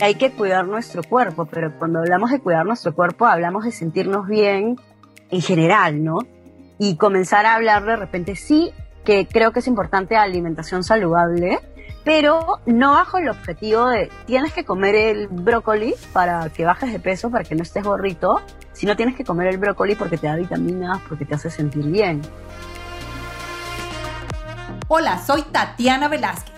hay que cuidar nuestro cuerpo, pero cuando hablamos de cuidar nuestro cuerpo hablamos de sentirnos bien en general, ¿no? Y comenzar a hablar de repente sí, que creo que es importante alimentación saludable, pero no bajo el objetivo de tienes que comer el brócoli para que bajes de peso, para que no estés gorrito, sino tienes que comer el brócoli porque te da vitaminas, porque te hace sentir bien. Hola, soy Tatiana Velázquez.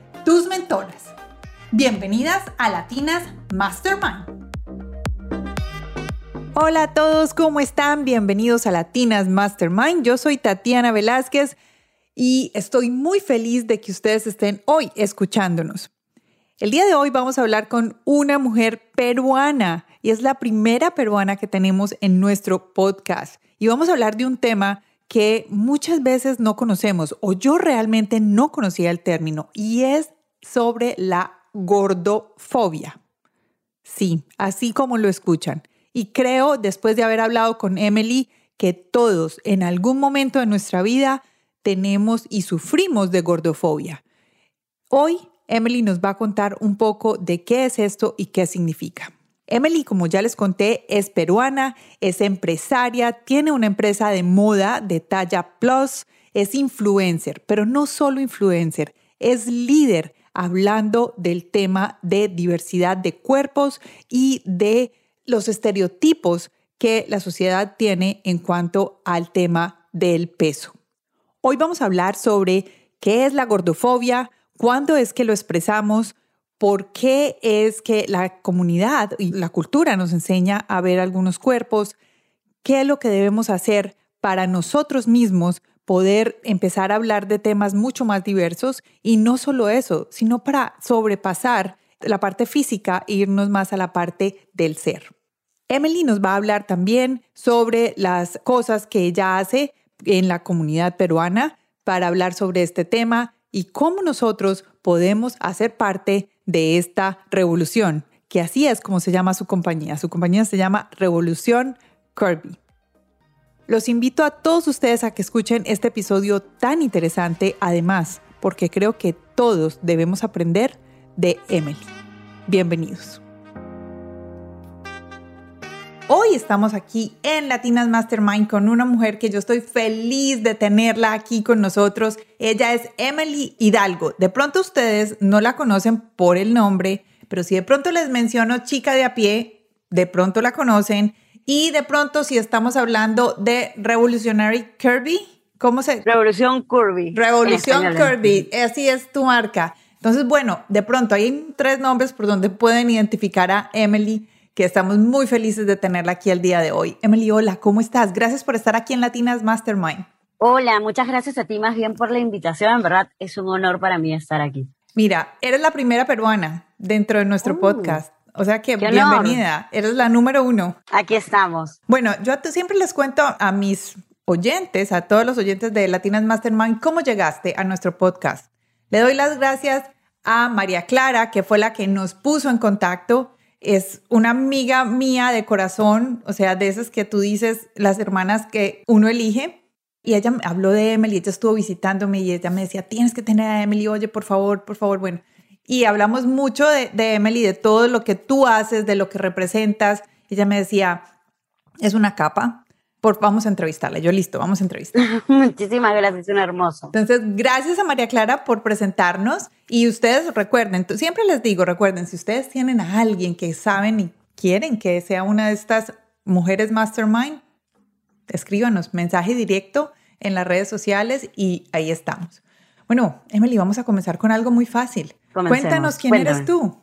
tus mentoras. Bienvenidas a Latinas Mastermind. Hola a todos, ¿cómo están? Bienvenidos a Latinas Mastermind. Yo soy Tatiana Velázquez y estoy muy feliz de que ustedes estén hoy escuchándonos. El día de hoy vamos a hablar con una mujer peruana y es la primera peruana que tenemos en nuestro podcast. Y vamos a hablar de un tema que muchas veces no conocemos o yo realmente no conocía el término y es sobre la gordofobia. Sí, así como lo escuchan. Y creo, después de haber hablado con Emily, que todos en algún momento de nuestra vida tenemos y sufrimos de gordofobia. Hoy Emily nos va a contar un poco de qué es esto y qué significa. Emily, como ya les conté, es peruana, es empresaria, tiene una empresa de moda de talla plus, es influencer, pero no solo influencer, es líder hablando del tema de diversidad de cuerpos y de los estereotipos que la sociedad tiene en cuanto al tema del peso. Hoy vamos a hablar sobre qué es la gordofobia, cuándo es que lo expresamos, por qué es que la comunidad y la cultura nos enseña a ver algunos cuerpos, qué es lo que debemos hacer para nosotros mismos poder empezar a hablar de temas mucho más diversos y no solo eso, sino para sobrepasar la parte física e irnos más a la parte del ser. Emily nos va a hablar también sobre las cosas que ella hace en la comunidad peruana para hablar sobre este tema y cómo nosotros podemos hacer parte de esta revolución, que así es como se llama su compañía. Su compañía se llama Revolución Kirby. Los invito a todos ustedes a que escuchen este episodio tan interesante, además, porque creo que todos debemos aprender de Emily. Bienvenidos. Hoy estamos aquí en Latinas Mastermind con una mujer que yo estoy feliz de tenerla aquí con nosotros. Ella es Emily Hidalgo. De pronto ustedes no la conocen por el nombre, pero si de pronto les menciono chica de a pie, de pronto la conocen. Y de pronto si estamos hablando de Revolutionary Kirby, ¿cómo se? Revolución Kirby. Revolución Kirby, así es tu marca. Entonces, bueno, de pronto hay tres nombres por donde pueden identificar a Emily que estamos muy felices de tenerla aquí el día de hoy. Emily, hola, ¿cómo estás? Gracias por estar aquí en Latinas Mastermind. Hola, muchas gracias a ti más bien por la invitación. En verdad, es un honor para mí estar aquí. Mira, eres la primera peruana dentro de nuestro uh, podcast. O sea que bienvenida, eres la número uno. Aquí estamos. Bueno, yo siempre les cuento a mis oyentes, a todos los oyentes de Latinas Mastermind, cómo llegaste a nuestro podcast. Le doy las gracias a María Clara, que fue la que nos puso en contacto es una amiga mía de corazón, o sea, de esas que tú dices, las hermanas que uno elige. Y ella me habló de Emily, ella estuvo visitándome y ella me decía, tienes que tener a Emily, oye, por favor, por favor, bueno. Y hablamos mucho de, de Emily, de todo lo que tú haces, de lo que representas. Ella me decía, es una capa, por, vamos a entrevistarla. Yo listo, vamos a entrevistarla. Muchísimas gracias, es un hermoso. Entonces, gracias a María Clara por presentarnos y ustedes recuerden, siempre les digo, recuerden, si ustedes tienen a alguien que saben y quieren que sea una de estas mujeres mastermind, escríbanos mensaje directo en las redes sociales y ahí estamos. Bueno, Emily, vamos a comenzar con algo muy fácil. Cuéntanos quién eres tú.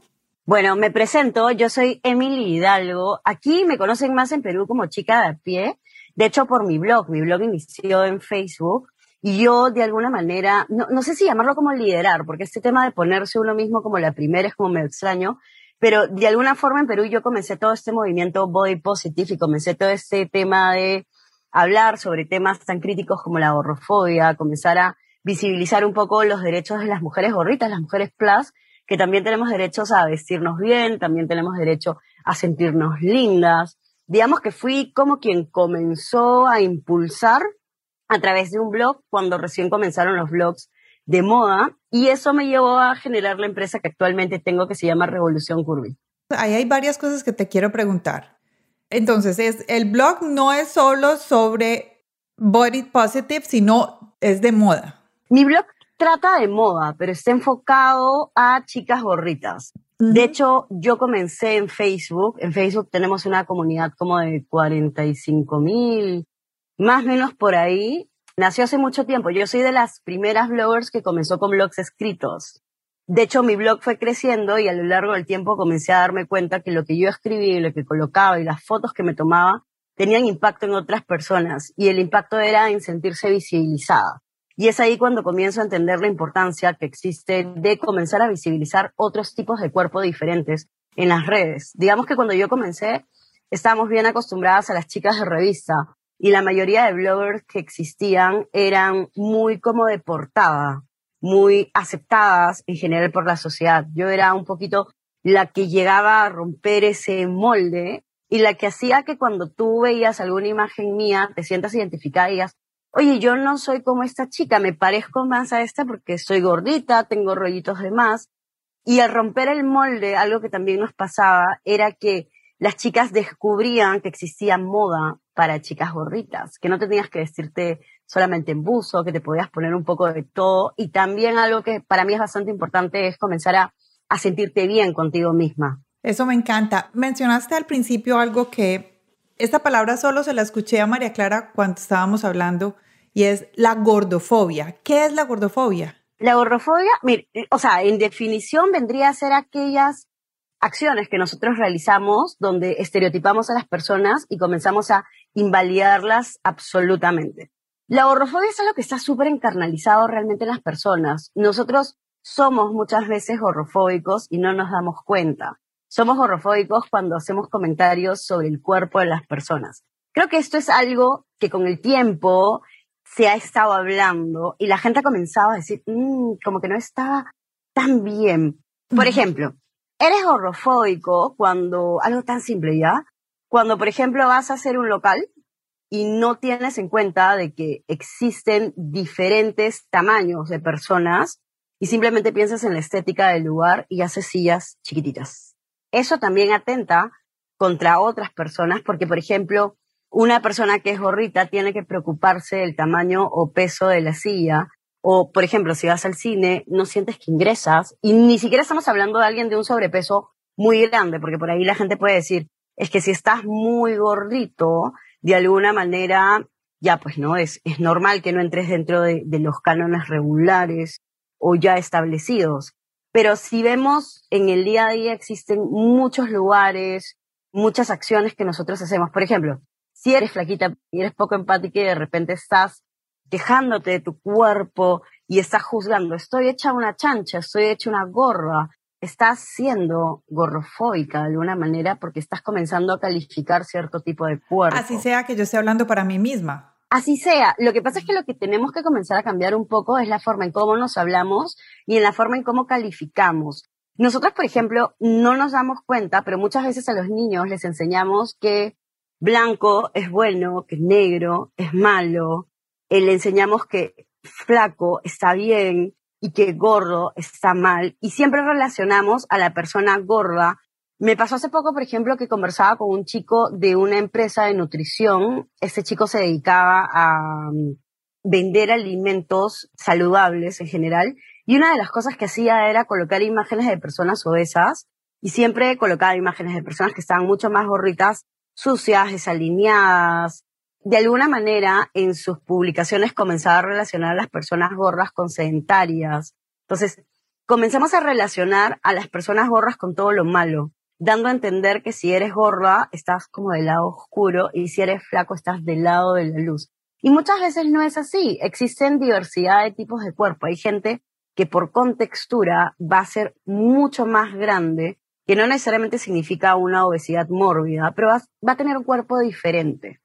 Bueno, me presento, yo soy Emily Hidalgo. Aquí me conocen más en Perú como chica de a pie. De hecho, por mi blog, mi blog inició en Facebook y yo de alguna manera, no, no sé si llamarlo como liderar, porque este tema de ponerse uno mismo como la primera es como medio extraño, pero de alguna forma en Perú yo comencé todo este movimiento body positive y comencé todo este tema de hablar sobre temas tan críticos como la gorrofobia, comenzar a visibilizar un poco los derechos de las mujeres gorritas, las mujeres plus, que también tenemos derechos a vestirnos bien, también tenemos derecho a sentirnos lindas. Digamos que fui como quien comenzó a impulsar a través de un blog cuando recién comenzaron los blogs de moda y eso me llevó a generar la empresa que actualmente tengo que se llama Revolución Curvy. Ahí hay varias cosas que te quiero preguntar. Entonces, es, el blog no es solo sobre body positive, sino es de moda. Mi blog trata de moda, pero está enfocado a chicas gorritas. De hecho, yo comencé en Facebook. En Facebook tenemos una comunidad como de 45 mil, más o menos por ahí. Nació hace mucho tiempo. Yo soy de las primeras bloggers que comenzó con blogs escritos. De hecho, mi blog fue creciendo y a lo largo del tiempo comencé a darme cuenta que lo que yo escribí, lo que colocaba y las fotos que me tomaba tenían impacto en otras personas y el impacto era en sentirse visibilizada. Y es ahí cuando comienzo a entender la importancia que existe de comenzar a visibilizar otros tipos de cuerpo diferentes en las redes. Digamos que cuando yo comencé, estábamos bien acostumbradas a las chicas de revista y la mayoría de bloggers que existían eran muy como de portada, muy aceptadas en general por la sociedad. Yo era un poquito la que llegaba a romper ese molde y la que hacía que cuando tú veías alguna imagen mía te sientas identificada y digas, oye, yo no soy como esta chica, me parezco más a esta porque soy gordita, tengo rollitos de más. Y al romper el molde, algo que también nos pasaba era que las chicas descubrían que existía moda para chicas gorditas, que no tenías que vestirte solamente en buzo, que te podías poner un poco de todo. Y también algo que para mí es bastante importante es comenzar a, a sentirte bien contigo misma. Eso me encanta. Mencionaste al principio algo que esta palabra solo se la escuché a María Clara cuando estábamos hablando y es la gordofobia. ¿Qué es la gordofobia? La gordofobia, mire, o sea, en definición vendría a ser aquellas acciones que nosotros realizamos donde estereotipamos a las personas y comenzamos a invalidarlas absolutamente. La gordofobia es algo que está súper encarnalizado realmente en las personas. Nosotros somos muchas veces gorrofóbicos y no nos damos cuenta. Somos gorrofóbicos cuando hacemos comentarios sobre el cuerpo de las personas. Creo que esto es algo que con el tiempo se ha estado hablando y la gente ha comenzado a decir, mm, como que no está tan bien. Por ejemplo, eres horrofóbico cuando, algo tan simple ya, cuando por ejemplo vas a hacer un local y no tienes en cuenta de que existen diferentes tamaños de personas y simplemente piensas en la estética del lugar y haces sillas chiquititas. Eso también atenta contra otras personas porque, por ejemplo, una persona que es gorrita tiene que preocuparse del tamaño o peso de la silla. O, por ejemplo, si vas al cine, no sientes que ingresas. Y ni siquiera estamos hablando de alguien de un sobrepeso muy grande, porque por ahí la gente puede decir, es que si estás muy gordito, de alguna manera, ya pues no, es, es normal que no entres dentro de, de los cánones regulares o ya establecidos. Pero si vemos en el día a día existen muchos lugares, muchas acciones que nosotros hacemos. Por ejemplo, si eres flaquita y eres poco empática y de repente estás quejándote de tu cuerpo y estás juzgando, estoy hecha una chancha, estoy hecha una gorra, estás siendo gorrofóbica de alguna manera porque estás comenzando a calificar cierto tipo de cuerpo. Así sea que yo esté hablando para mí misma. Así sea. Lo que pasa es que lo que tenemos que comenzar a cambiar un poco es la forma en cómo nos hablamos y en la forma en cómo calificamos. Nosotros, por ejemplo, no nos damos cuenta, pero muchas veces a los niños les enseñamos que blanco es bueno, que negro es malo. Eh, le enseñamos que flaco está bien y que gordo está mal. Y siempre relacionamos a la persona gorda. Me pasó hace poco, por ejemplo, que conversaba con un chico de una empresa de nutrición. Ese chico se dedicaba a mm, vender alimentos saludables en general. Y una de las cosas que hacía era colocar imágenes de personas obesas y siempre colocaba imágenes de personas que estaban mucho más gorritas sucias, desalineadas. De alguna manera, en sus publicaciones comenzaba a relacionar a las personas gordas con sedentarias. Entonces, comenzamos a relacionar a las personas gordas con todo lo malo, dando a entender que si eres gorda, estás como del lado oscuro y si eres flaco, estás del lado de la luz. Y muchas veces no es así. Existen diversidad de tipos de cuerpo. Hay gente que por contextura va a ser mucho más grande que no necesariamente significa una obesidad mórbida, pero va, va a tener un cuerpo diferente.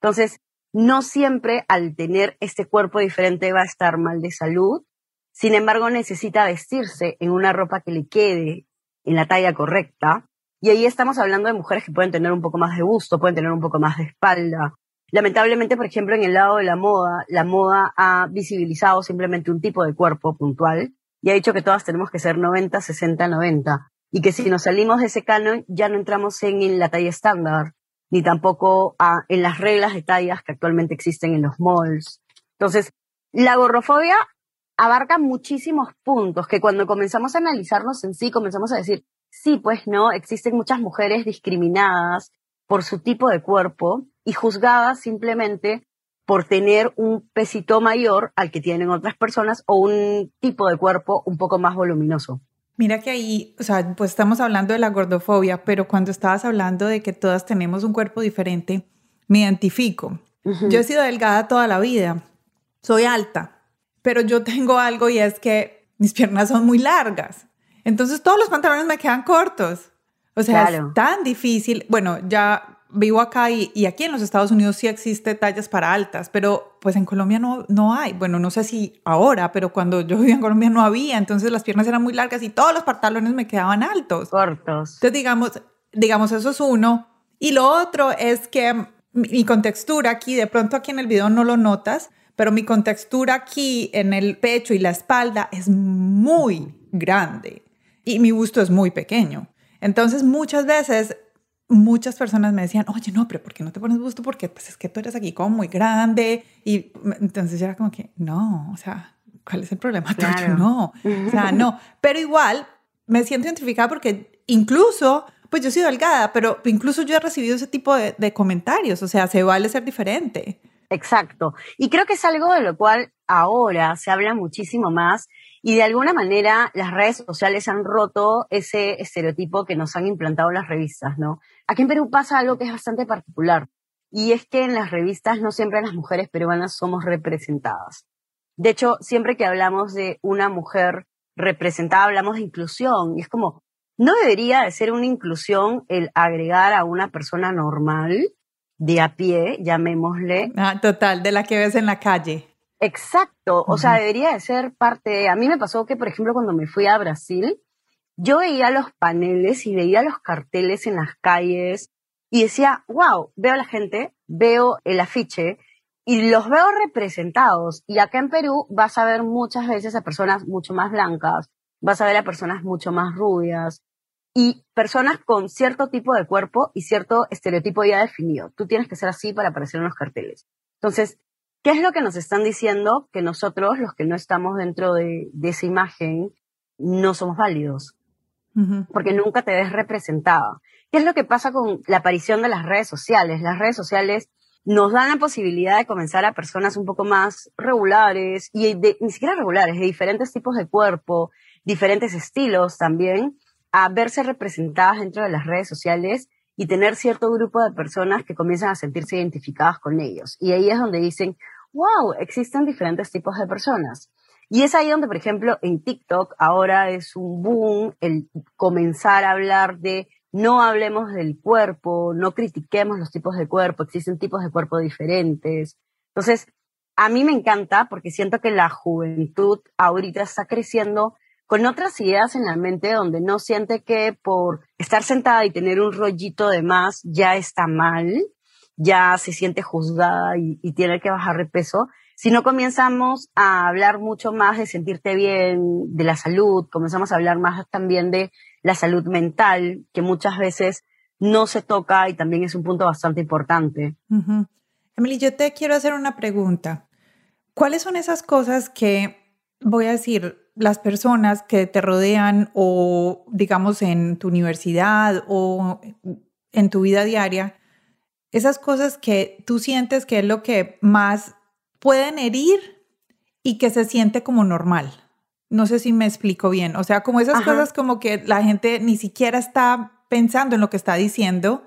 Entonces, no siempre al tener este cuerpo diferente va a estar mal de salud, sin embargo necesita vestirse en una ropa que le quede en la talla correcta. Y ahí estamos hablando de mujeres que pueden tener un poco más de busto, pueden tener un poco más de espalda. Lamentablemente, por ejemplo, en el lado de la moda, la moda ha visibilizado simplemente un tipo de cuerpo puntual y ha dicho que todas tenemos que ser 90, 60, 90. Y que si nos salimos de ese canon, ya no entramos en la talla estándar, ni tampoco en las reglas de tallas que actualmente existen en los malls. Entonces, la gorrofobia abarca muchísimos puntos que cuando comenzamos a analizarnos en sí, comenzamos a decir, sí, pues no, existen muchas mujeres discriminadas por su tipo de cuerpo y juzgadas simplemente por tener un pesito mayor al que tienen otras personas o un tipo de cuerpo un poco más voluminoso. Mira que ahí, o sea, pues estamos hablando de la gordofobia, pero cuando estabas hablando de que todas tenemos un cuerpo diferente, me identifico. Yo he sido delgada toda la vida, soy alta, pero yo tengo algo y es que mis piernas son muy largas. Entonces todos los pantalones me quedan cortos. O sea, es tan difícil. Bueno, ya vivo acá y, aquí en los Estados Unidos sí existe tallas para altas, pero pues en Colombia no, no hay. Bueno, no sé si ahora, pero cuando yo vivía en Colombia no había, entonces las piernas eran muy largas y todos los pantalones me quedaban altos. Cortos. Entonces, digamos, digamos, eso es uno. Y lo otro es que mi contextura aquí, de pronto aquí en el video no lo notas, pero mi contextura aquí en el pecho y la espalda es muy grande y mi busto es muy pequeño. Entonces muchas veces muchas personas me decían, oye, no, pero ¿por qué no te pones busto? Porque pues es que tú eres aquí como muy grande. Y entonces era como que, no, o sea, ¿cuál es el problema No, o sea, no. Pero igual me siento identificada porque incluso, pues yo soy delgada, pero incluso yo he recibido ese tipo de, de comentarios. O sea, se vale ser diferente. Exacto. Y creo que es algo de lo cual ahora se habla muchísimo más y de alguna manera las redes sociales han roto ese estereotipo que nos han implantado las revistas, ¿no? Aquí en Perú pasa algo que es bastante particular y es que en las revistas no siempre las mujeres peruanas somos representadas. De hecho, siempre que hablamos de una mujer representada, hablamos de inclusión y es como, no debería de ser una inclusión el agregar a una persona normal de a pie, llamémosle. Ah, total, de la que ves en la calle. Exacto, o sea, debería de ser parte A mí me pasó que, por ejemplo, cuando me fui a Brasil, yo veía los paneles y veía los carteles en las calles y decía, wow, veo a la gente, veo el afiche y los veo representados. Y acá en Perú vas a ver muchas veces a personas mucho más blancas, vas a ver a personas mucho más rubias y personas con cierto tipo de cuerpo y cierto estereotipo ya definido. Tú tienes que ser así para aparecer en los carteles. Entonces, ¿Qué es lo que nos están diciendo? Que nosotros, los que no estamos dentro de, esa imagen, no somos válidos, porque nunca te ves representada. ¿Qué es lo que pasa con la aparición de las redes sociales? Las redes sociales nos dan la posibilidad de comenzar a personas un poco más regulares y ni siquiera regulares, de diferentes tipos de cuerpo, diferentes estilos también, a verse representadas dentro de las redes sociales y tener cierto grupo de personas que comienzan a sentirse identificadas con ellos. Y ahí es donde dicen, wow, existen diferentes tipos de personas. Y es ahí donde, por ejemplo, en TikTok ahora es un boom el comenzar a hablar de no hablemos del cuerpo, no critiquemos los tipos de cuerpo, existen tipos de cuerpo diferentes. Entonces, a mí me encanta porque siento que la juventud ahorita está creciendo con otras ideas en la mente donde no siente que por estar sentada y tener un rollito de más ya está mal, ya se siente juzgada y, tiene que bajar de peso, sino comenzamos a hablar mucho más de sentirte bien, de la salud, comenzamos a hablar más también de la salud mental, que muchas veces no se toca y también es un punto bastante importante. Emily, yo te quiero hacer una pregunta. ¿Cuáles son esas cosas que, voy a decir, las personas que te rodean o digamos en tu universidad o en tu vida diaria, esas cosas que tú sientes que es lo que más pueden herir y que se siente como normal. No sé si me explico bien. O sea, como esas cosas como que la gente ni siquiera está pensando en lo que está diciendo,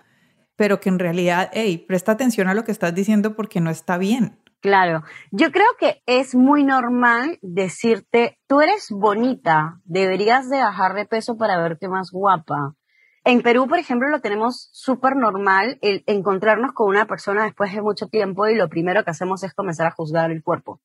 pero que en realidad, hey, presta atención a lo que estás diciendo porque no está bien. Claro, yo creo que es muy normal decirte, tú eres bonita, deberías de bajar de peso para verte más guapa. En Perú, por ejemplo, lo tenemos súper normal el encontrarnos con una persona después de mucho tiempo y lo primero que hacemos es comenzar a juzgar el cuerpo.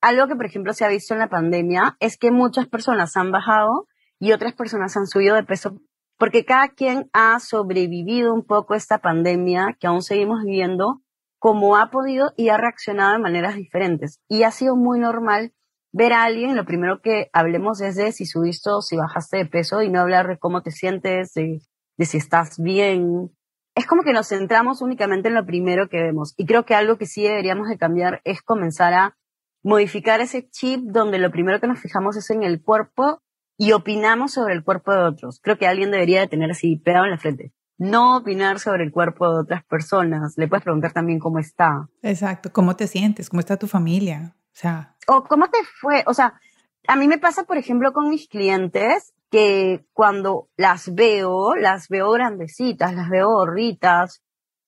Algo que, por ejemplo, se ha visto en la pandemia es que muchas personas han bajado y otras personas han subido de peso porque cada quien ha sobrevivido un poco esta pandemia que aún seguimos viviendo como ha podido y ha reaccionado de maneras diferentes. Y ha sido muy normal ver a alguien, lo primero que hablemos es de si subiste o si bajaste de peso y no hablar de cómo te sientes, de, de si estás bien. Es como que nos centramos únicamente en lo primero que vemos. Y creo que algo que sí deberíamos de cambiar es comenzar a modificar ese chip donde lo primero que nos fijamos es en el cuerpo y opinamos sobre el cuerpo de otros. Creo que alguien debería de tener así pegado en la frente. No opinar sobre el cuerpo de otras personas. Le puedes preguntar también cómo está. Exacto. ¿Cómo te sientes? ¿Cómo está tu familia? O sea. O cómo te fue. O sea, a mí me pasa, por ejemplo, con mis clientes que cuando las veo, las veo grandecitas, las veo gorritas,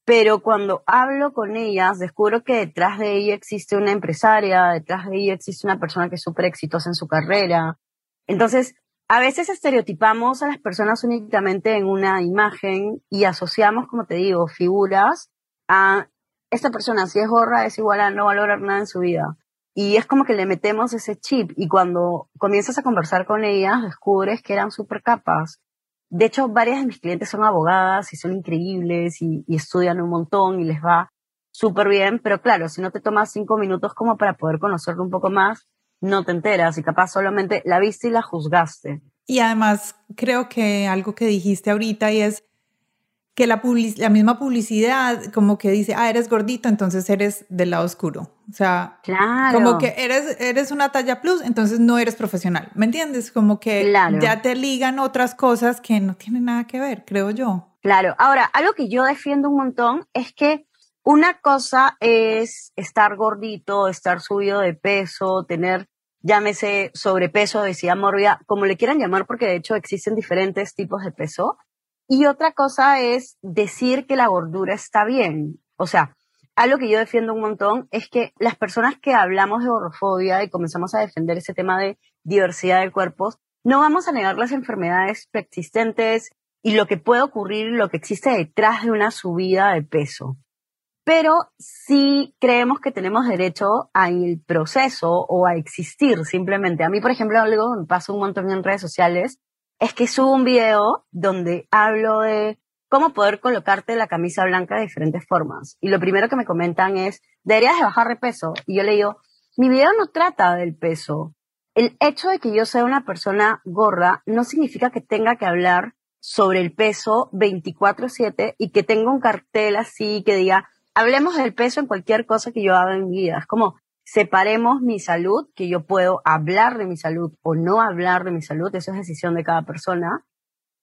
pero cuando hablo con ellas, descubro que detrás de ella existe una empresaria, detrás de ella existe una persona que es súper exitosa en su carrera. Entonces, a veces estereotipamos a las personas únicamente en una imagen y asociamos, como te digo, figuras a esta persona, si es gorra, es igual a no valorar nada en su vida. Y es como que le metemos ese chip y cuando comienzas a conversar con ellas, descubres que eran súper capas. De hecho, varias de mis clientes son abogadas y son increíbles y, y estudian un montón y les va súper bien, pero claro, si no te tomas cinco minutos como para poder conocerlo un poco más, no te enteras y capaz solamente la viste y la juzgaste. Y además creo que algo que dijiste ahorita y es que la, la misma publicidad como que dice, ah, eres gordito, entonces eres del lado oscuro. O sea, como que eres, eres una talla plus, entonces no eres profesional. ¿Me entiendes? Como que ya te ligan otras cosas que no tienen nada que ver, creo yo. Claro. Ahora, algo que yo defiendo un montón es que una cosa es estar gordito, estar subido de peso, tener llámese sobrepeso, obesidad mórbida, como le quieran llamar, porque de hecho existen diferentes tipos de peso. Y otra cosa es decir que la gordura está bien. O sea, algo que yo defiendo un montón es que las personas que hablamos de gordofobia y comenzamos a defender ese tema de diversidad de cuerpos, no vamos a negar las enfermedades preexistentes y lo que puede ocurrir, lo que existe detrás de una subida de peso pero sí creemos que tenemos derecho al proceso o a existir simplemente. A mí, por ejemplo, algo me pasa un montón en redes sociales, es que subo un video donde hablo de cómo poder colocarte la camisa blanca de diferentes formas. Y lo primero que me comentan es, deberías de bajar de peso. Y yo le digo, mi video no trata del peso. El hecho de que yo sea una persona gorda no significa que tenga que hablar sobre el peso 24/7 y que tenga un cartel así que diga, hablemos del peso en cualquier cosa que yo haga en mi vida. Es como separemos mi salud, que yo puedo hablar de mi salud o no hablar de mi salud, eso es decisión de cada persona,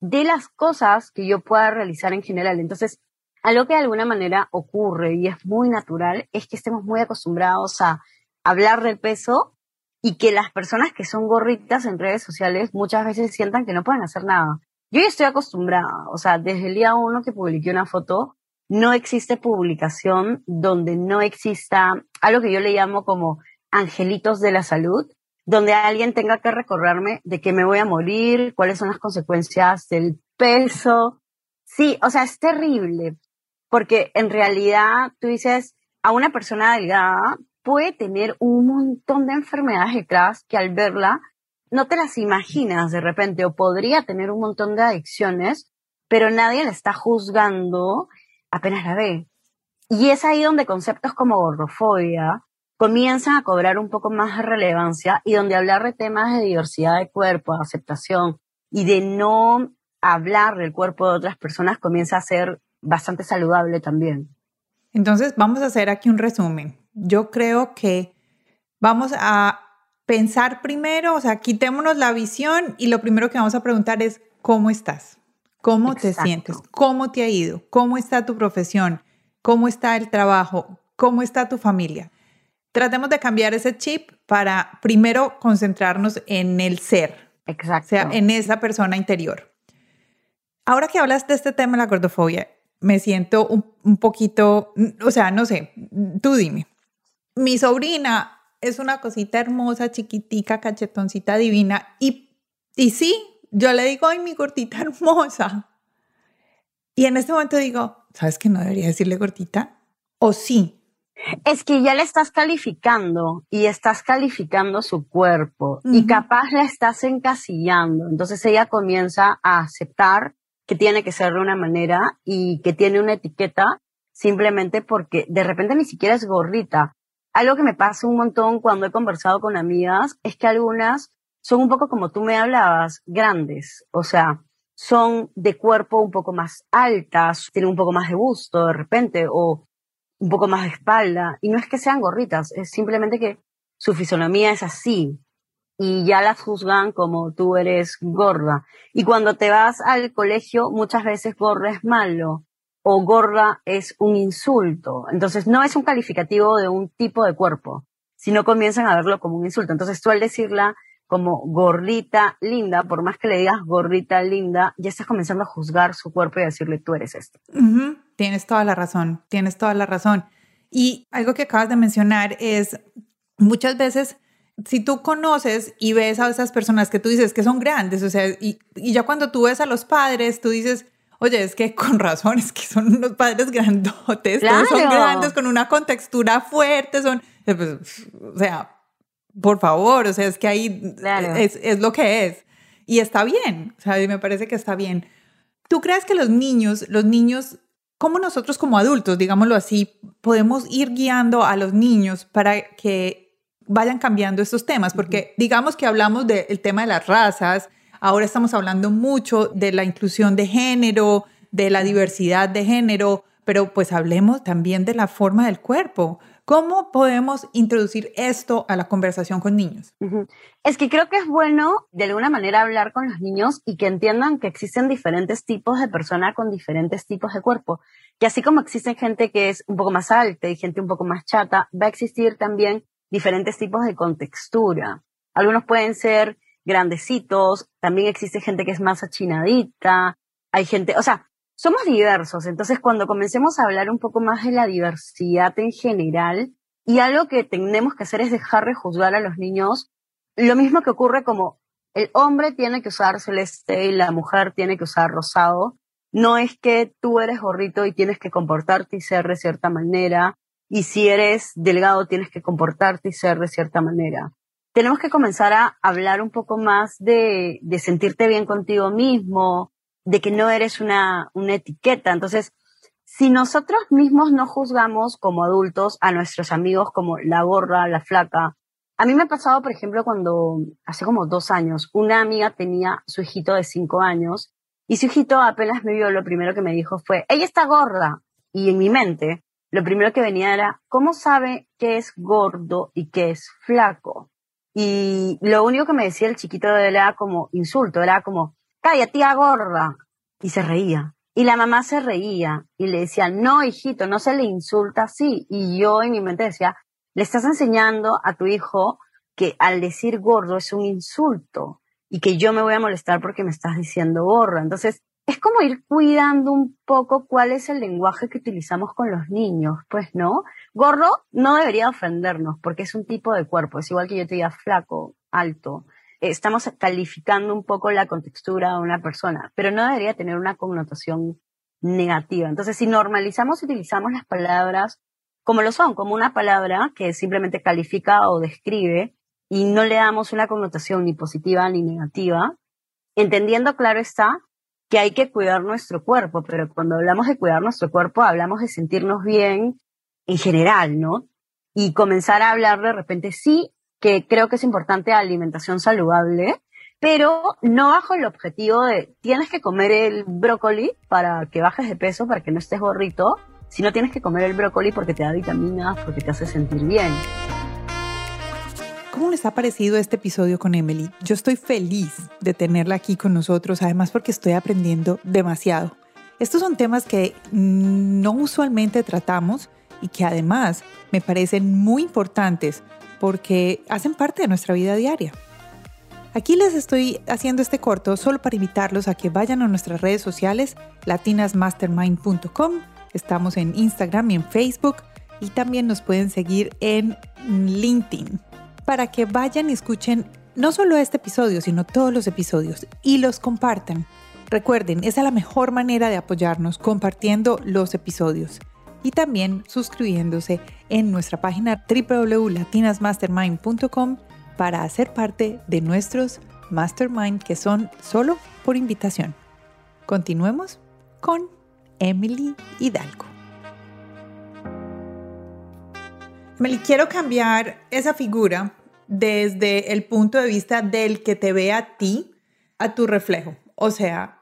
de las cosas que yo pueda realizar en general. Entonces, algo que de alguna manera ocurre y es muy natural es que estemos muy acostumbrados a hablar del peso y que las personas que son gorritas en redes sociales muchas veces sientan que no pueden hacer nada. Yo ya estoy acostumbrada, o sea, desde el día uno que publiqué una foto, no existe publicación donde no exista algo que yo le llamo como angelitos de la salud, donde alguien tenga que recordarme de que me voy a morir, cuáles son las consecuencias del peso. Sí, o sea, es terrible, porque en realidad tú dices, a una persona delgada puede tener un montón de enfermedades detrás que al verla no te las imaginas de repente, o podría tener un montón de adicciones, pero nadie la está juzgando apenas la ve. Y es ahí donde conceptos como gordofobia comienzan a cobrar un poco más de relevancia y donde hablar de temas de diversidad de cuerpo, de aceptación y de no hablar del cuerpo de otras personas comienza a ser bastante saludable también. Entonces, vamos a hacer aquí un resumen. Yo creo que vamos a pensar primero, o sea, quitémonos la visión y lo primero que vamos a preguntar es, ¿cómo estás? ¿Cómo te sientes? ¿Cómo te ha ido? ¿Cómo está tu profesión? ¿Cómo está el trabajo? ¿Cómo está tu familia? Tratemos de cambiar ese chip para primero concentrarnos en el ser. Exacto. O sea, en esa persona interior. Ahora que hablas de este tema de la gordofobia, me siento un, poquito, o sea, no sé, tú dime. Mi sobrina es una cosita hermosa, chiquitica, cachetoncita divina y, y sí, yo le digo, ay, mi gordita hermosa. Y en este momento digo, ¿sabes que no debería decirle gordita? ¿O sí? Es que ya le estás calificando y estás calificando su cuerpo y capaz la estás encasillando. Entonces ella comienza a aceptar que tiene que ser de una manera y que tiene una etiqueta simplemente porque de repente ni siquiera es gordita. Algo que me pasa un montón cuando he conversado con amigas es que algunas son un poco como tú me hablabas, grandes, o sea, son de cuerpo un poco más altas, tienen un poco más de busto de repente, o un poco más de espalda. Y no es que sean gorritas, es simplemente que su fisonomía es así. Y ya las juzgan como tú eres gorda. Y cuando te vas al colegio, muchas veces gorda es malo o gorda es un insulto. Entonces no es un calificativo de un tipo de cuerpo, sino comienzan a verlo como un insulto. Entonces tú al decirla como gordita linda, por más que le digas gordita linda, ya estás comenzando a juzgar su cuerpo y a decirle tú eres esto. Tienes toda la razón, tienes toda la razón. Y algo que acabas de mencionar es muchas veces si tú conoces y ves a esas personas que tú dices que son grandes, o sea, y, y ya cuando tú ves a los padres, tú dices, oye, es que con razón, es que son unos padres grandotes, son grandes, con una contextura fuerte, son, eh, pues, o sea, por favor, o sea, es que ahí es, lo que es. Y está bien, o sea, me parece que está bien. ¿Tú crees que los niños, los niños, como nosotros como adultos, digámoslo así, podemos ir guiando a los niños para que vayan cambiando estos temas? Porque digamos que hablamos del tema de las razas, ahora estamos hablando mucho de la inclusión de género, de la diversidad de género, pero pues hablemos también de la forma del cuerpo. ¿Cómo podemos introducir esto a la conversación con niños? Es que creo que es bueno de alguna manera hablar con los niños y que entiendan que existen diferentes tipos de personas con diferentes tipos de cuerpo. Que así como existe gente que es un poco más alta y gente un poco más chata, va a existir también diferentes tipos de contextura. Algunos pueden ser grandecitos, también existe gente que es más achinadita, hay gente, o sea, somos diversos, entonces cuando comencemos a hablar un poco más de la diversidad en general, y algo que tenemos que hacer es dejar de juzgar a los niños, lo mismo que ocurre como el hombre tiene que usar celeste y la mujer tiene que usar rosado, no es que tú eres gorrito y tienes que comportarte y ser de cierta manera, y si eres delgado tienes que comportarte y ser de cierta manera. Tenemos que comenzar a hablar un poco más de, de sentirte bien contigo mismo, de que no eres una, una etiqueta. Entonces, si nosotros mismos no juzgamos como adultos a nuestros amigos como la gorra, la flaca, a mí me ha pasado, por ejemplo, cuando hace como dos años, una amiga tenía su hijito de cinco años y su hijito apenas me vio, lo primero que me dijo fue, ella está gorda. Y en mi mente, lo primero que venía era, ¿cómo sabe qué es gordo y qué es flaco? Y lo único que me decía el chiquito era como insulto, era como, calla, tía gorda. Y se reía. Y la mamá se reía y le decía, no, hijito, no se le insulta así. Y yo en mi mente decía, le estás enseñando a tu hijo que al decir gordo es un insulto y que yo me voy a molestar porque me estás diciendo gorda. Entonces, es como ir cuidando un poco cuál es el lenguaje que utilizamos con los niños, pues, ¿no? Gordo no debería ofendernos porque es un tipo de cuerpo, es igual que yo te diga flaco, alto estamos calificando un poco la contextura de una persona, pero no debería tener una connotación negativa. Entonces, si normalizamos y utilizamos las palabras como lo son, como una palabra que simplemente califica o describe y no le damos una connotación ni positiva ni negativa, entendiendo, claro está, que hay que cuidar nuestro cuerpo, pero cuando hablamos de cuidar nuestro cuerpo, hablamos de sentirnos bien en general, ¿no? Y comenzar a hablar de repente, sí, que creo que es importante alimentación saludable, pero no bajo el objetivo de tienes que comer el brócoli para que bajes de peso, para que no estés gorrito, sino tienes que comer el brócoli porque te da vitaminas, porque te hace sentir bien. ¿Cómo les ha parecido este episodio con Emily? Yo estoy feliz de tenerla aquí con nosotros, además porque estoy aprendiendo demasiado. Estos son temas que no usualmente tratamos y que además me parecen muy importantes porque hacen parte de nuestra vida diaria. Aquí les estoy haciendo este corto solo para invitarlos a que vayan a nuestras redes sociales latinasmastermind.com. Estamos en Instagram y en Facebook y también nos pueden seguir en LinkedIn para que vayan y escuchen no solo este episodio, sino todos los episodios y los compartan. Recuerden, esa es la mejor manera de apoyarnos compartiendo los episodios y también suscribiéndose en nuestra página www.latinasmastermind.com para hacer parte de nuestros mastermind que son solo por invitación. Continuemos con Emily Hidalgo. Emily, quiero cambiar esa figura desde el punto de vista del que te ve a ti, a tu reflejo. O sea,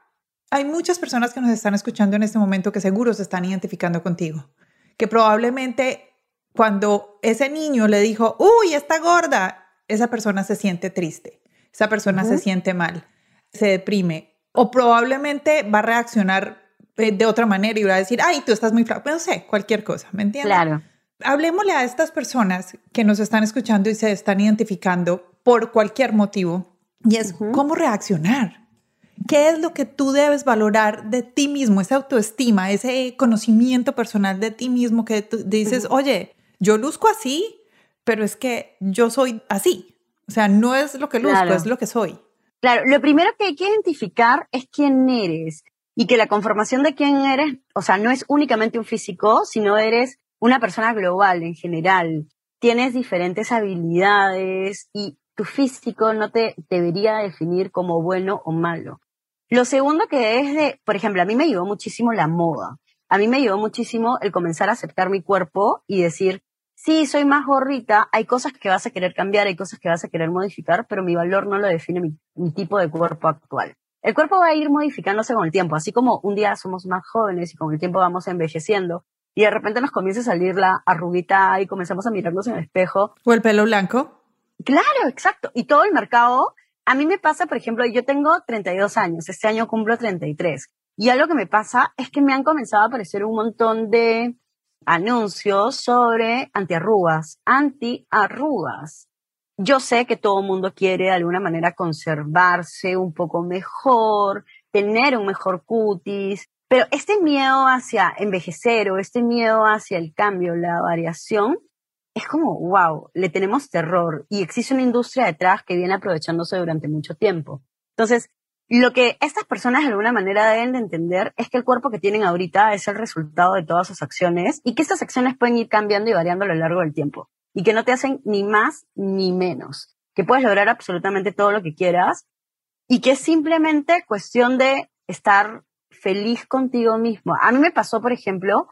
hay muchas personas que nos están escuchando en este momento que seguro se están identificando contigo, que probablemente cuando ese niño le dijo, uy, está gorda, esa persona se siente triste, esa persona se siente mal, se deprime o probablemente va a reaccionar eh, de otra manera y va a decir, ay, tú estás muy flaco, no sé, cualquier cosa, ¿me entiendes? Claro. Hablemosle a estas personas que nos están escuchando y se están identificando por cualquier motivo y es cómo reaccionar. ¿Qué es lo que tú debes valorar de ti mismo, esa autoestima, ese conocimiento personal de ti mismo que tú dices, oye, yo luzco así, pero es que yo soy así. O sea, no es lo que luzco, es lo que soy. Claro, lo primero que hay que identificar es quién eres y que la conformación de quién eres, o sea, no es únicamente un físico, sino eres una persona global en general. Tienes diferentes habilidades y tu físico no te debería definir como bueno o malo. Lo segundo que es de, por ejemplo, a mí me ayudó muchísimo la moda. A mí me ayudó muchísimo el comenzar a aceptar mi cuerpo y decir, sí, soy más gorrita, hay cosas que vas a querer cambiar, hay cosas que vas a querer modificar, pero mi valor no lo define mi, mi tipo de cuerpo actual. El cuerpo va a ir modificándose con el tiempo, así como un día somos más jóvenes y con el tiempo vamos envejeciendo y de repente nos comienza a salir la arruguita y comenzamos a mirarnos en el espejo. O el pelo blanco. Claro, exacto. Y todo el mercado a mí me pasa, por ejemplo, yo tengo 32 años, este año cumplo 33. Y algo que me pasa es que me han comenzado a aparecer un montón de anuncios sobre antiarrugas, antiarrugas. Yo sé que todo el mundo quiere de alguna manera conservarse un poco mejor, tener un mejor cutis, pero este miedo hacia envejecer o este miedo hacia el cambio, la variación, es como, wow, le tenemos terror y existe una industria detrás que viene aprovechándose durante mucho tiempo. Entonces, lo que estas personas de alguna manera deben de entender es que el cuerpo que tienen ahorita es el resultado de todas sus acciones y que estas acciones pueden ir cambiando y variando a lo largo del tiempo y que no te hacen ni más ni menos, que puedes lograr absolutamente todo lo que quieras y que es simplemente cuestión de estar feliz contigo mismo. A mí me pasó, por ejemplo,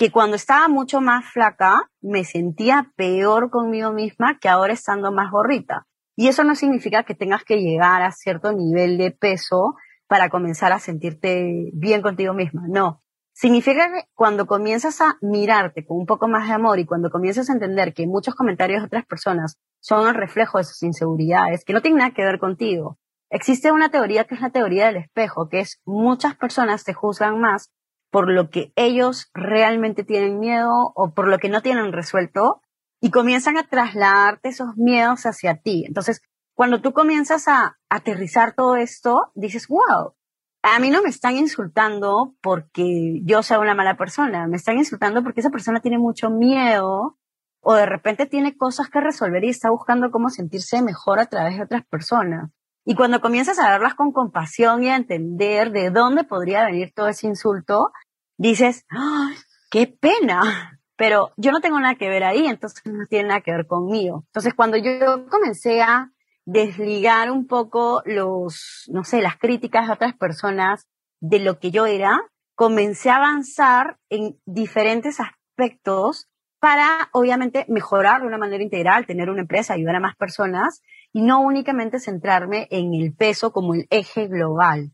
que cuando estaba mucho más flaca me sentía peor conmigo misma que ahora estando más gorrita. Y eso no significa que tengas que llegar a cierto nivel de peso para comenzar a sentirte bien contigo misma. No. Significa que cuando comienzas a mirarte con un poco más de amor y cuando comienzas a entender que muchos comentarios de otras personas son el reflejo de sus inseguridades, que no tienen nada que ver contigo. Existe una teoría que es la teoría del espejo, que es muchas personas te juzgan más por lo que ellos realmente tienen miedo o por lo que no tienen resuelto y comienzan a trasladarte esos miedos hacia ti. Entonces, cuando tú comienzas a aterrizar todo esto, dices, wow, a mí no me están insultando porque yo sea una mala persona, me están insultando porque esa persona tiene mucho miedo o de repente tiene cosas que resolver y está buscando cómo sentirse mejor a través de otras personas. Y cuando comienzas a verlas con compasión y a entender de dónde podría venir todo ese insulto, dices, ¡ay, qué pena! Pero yo no tengo nada que ver ahí, entonces no tiene nada que ver conmigo. Entonces cuando yo comencé a desligar un poco los, no sé, las críticas de otras personas de lo que yo era, comencé a avanzar en diferentes aspectos para, obviamente, mejorar de una manera integral, tener una empresa, ayudar a más personas y no únicamente centrarme en el peso como el eje global.